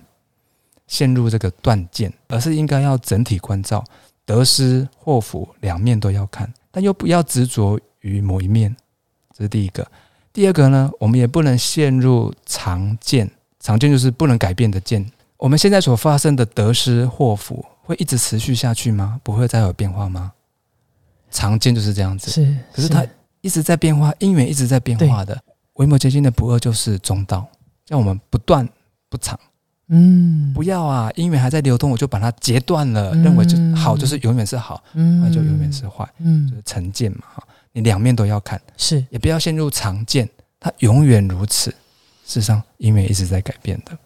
陷入这个断见，而是应该要整体关照，得失祸福两面都要看，但又不要执着于某一面。这是第一个。第二个呢，我们也不能陷入常见，常见就是不能改变的见。我们现在所发生的得失祸福，会一直持续下去吗？不会再有变化吗？常见就是这样子，是，可是它一直在变化，因缘一直在变化的。维摩诘经的不二就是中道，让我们不断不长，嗯不要啊，因缘还在流动，我就把它截断了，嗯认为就好就是永远是好，嗯坏就永远是坏，就嗯是成见嘛哈。你两面都要看。是也不要陷入常见，它永远如此。事实上，因为一直在改变的。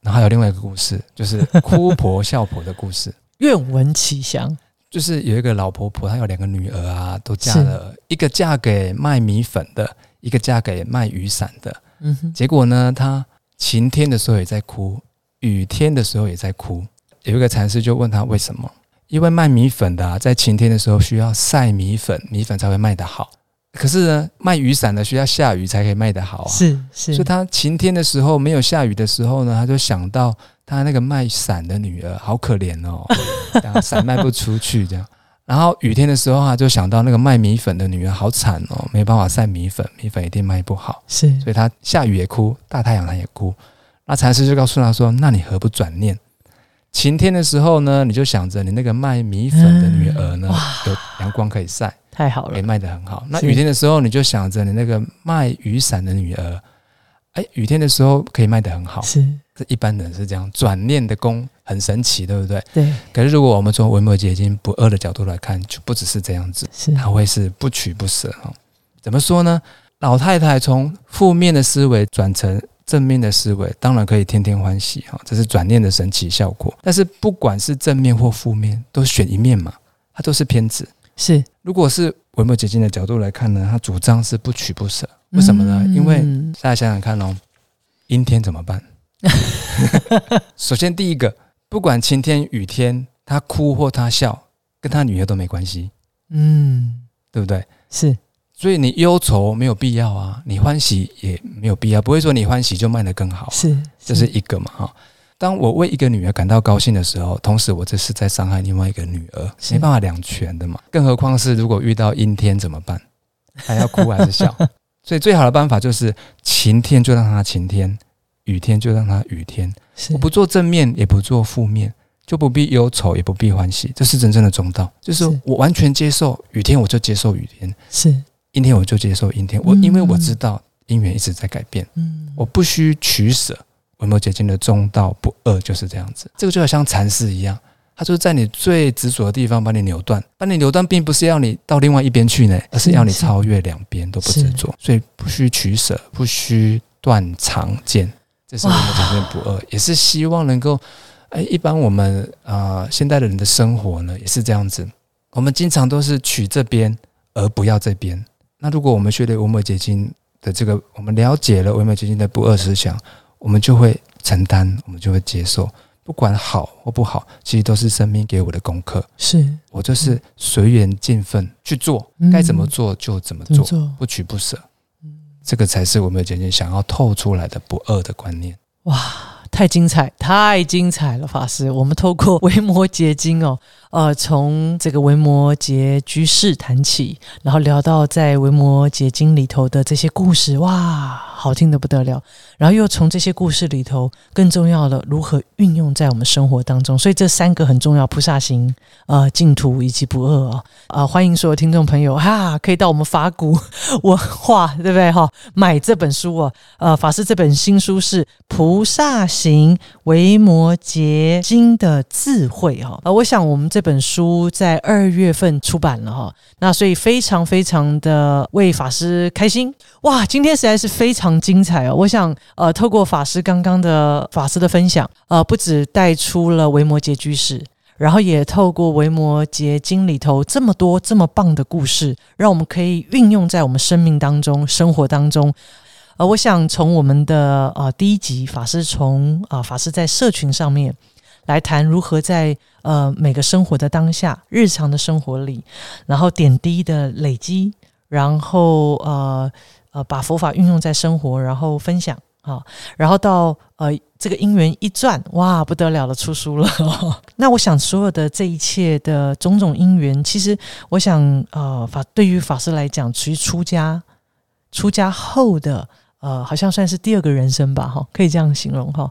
然后还有另外一个故事，就是哭婆笑婆的故事，愿闻其详，就是有一个老婆婆，她有两个女儿啊，都嫁了，一个嫁给卖米粉的，一个嫁给卖雨伞的。嗯哼，结果呢，她晴天的时候也在哭，雨天的时候也在哭。有一个禅师就问他为什么？因为卖米粉的、啊、在晴天的时候需要晒米粉，米粉才会卖得好。可是呢，卖雨伞的需要下雨才可以卖得好啊。是是，所以他晴天的时候没有下雨的时候呢，他就想到他那个卖伞的女儿好可怜哦，然后伞卖不出去这样。然后雨天的时候啊，就想到那个卖米粉的女儿好惨哦，没办法晒米粉，米粉一定卖不好，是所以他下雨也哭，大太阳他也哭。那禅师就告诉他说：“那你何不转念？晴天的时候呢，你就想着你那个卖米粉的女儿呢，有阳光可以晒，太好了，可以卖得很好。那雨天的时候，你就想着你那个卖雨伞的女儿，哎，雨天的时候可以卖得很好。是这一般人是这样，转念的功很神奇，对不对？对可是如果我们从维摩诘经不二的角度来看，就不只是这样子，是它会是不取不舍哈。怎么说呢？老太太从负面的思维转成正面的思维，当然可以天天欢喜哈，这是转念的神奇效果。但是不管是正面或负面，都选一面嘛，它都是偏执。是，如果是文博结晶的角度来看呢，他主张是不取不舍。为什么呢？因为嗯大家想想看哦，阴天怎么办？首先第一个，不管晴天雨天，他哭或他笑，跟他女儿都没关系，嗯对不对？是所以你忧愁没有必要啊，你欢喜也没有必要，不会说你欢喜就卖得更好，是，这是一个嘛哈。当我为一个女儿感到高兴的时候，同时我这是在伤害另外一个女儿，没办法两全的嘛。更何况是如果遇到阴天怎么办？还要哭还是笑？所以最好的办法就是晴天就让它晴天，雨天就让它雨天。我不做正面，也不做负面，就不必忧愁，也不必欢喜。这是真正的中道，就是是我完全接受雨天，我就接受雨天；是阴天我就接受阴天。我嗯因为我知道因缘一直在改变。嗯，我不需取舍。维摩诘经的中道不二就是这样子。这个就好像禅师一样，他就是在你最执着的地方把你扭断，把你扭断，并不是要你到另外一边去呢，而是要你超越两边都不执着。所以不需取舍，不需断常见，这是维摩诘经的不二，也是希望能够。哎，一般我们啊，现代的人的生活呢，也是这样子。我们经常都是取这边而不要这边。那如果我们学了维摩诘经的这个，我们了解了维摩诘经的不二思想，我们就会承担，我们就会接受，不管好或不好，其实都是生命给我的功课。是我就是随缘尽分去做，该怎么做就怎么做，不取不舍。这个才是我们诘经想要透出来的不二的观念。哇！太精彩，太精彩了，法师。我们透过维摩诘经哦，呃，从这个维摩诘居士谈起，然后聊到在维摩诘经里头的这些故事，哇，好听的不得了。然后又从这些故事里头，更重要的如何运用在我们生活当中。所以这三个很重要：菩萨行、呃，净土以及不恶啊。啊，欢迎所有听众朋友哈，可以到我们法古文化，对不对哈？买这本书啊，呃，法师这本新书是《菩萨行维摩诘经的智慧》哈。呃，我想我们这本书在二月份出版了哈，那所以非常非常的为法师开心哇！今天实在是非常精彩哦，我想。呃，透过法师刚刚的法师的分享，呃，不止带出了维摩诘居士，然后也透过维摩诘经里头这么多这么棒的故事，让我们可以运用在我们生命当中、生活当中。呃，我想从我们的呃第一集法师从啊法师在社群上面来谈如何在呃每个生活的当下、日常的生活里，然后点滴的累积，然后呃呃把佛法运用在生活，然后分享。啊，然后到呃，这个因缘一转，哇，不得了了，出书了。那我想，所有的这一切的种种因缘，其实我想，呃，法对于法师来讲，其实出家，出家后的呃，好像算是第二个人生吧，哈，可以这样形容哈。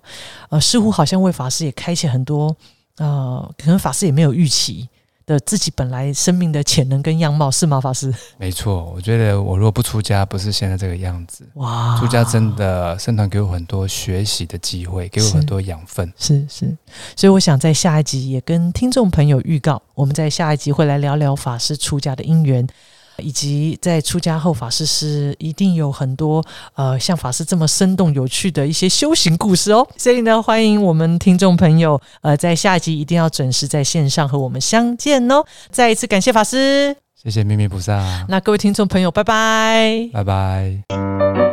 呃，似乎好像为法师也开启很多，呃，可能法师也没有预期。的自己本来生命的潜能跟样貌是吗？法师，没错，我觉得我如果不出家，不是现在这个样子。哇，出家真的生团给我很多学习的机会，给我很多养分。是是，所以我想在下一集也跟听众朋友预告，我们在下一集会来聊聊法师出家的因缘。以及在出家后，法师是一定有很多呃，像法师这么生动有趣的一些修行故事哦。所以呢，欢迎我们听众朋友呃，在下集一定要准时在线上和我们相见哦。再一次感谢法师，谢谢秘密菩萨。那各位听众朋友，拜拜，拜拜。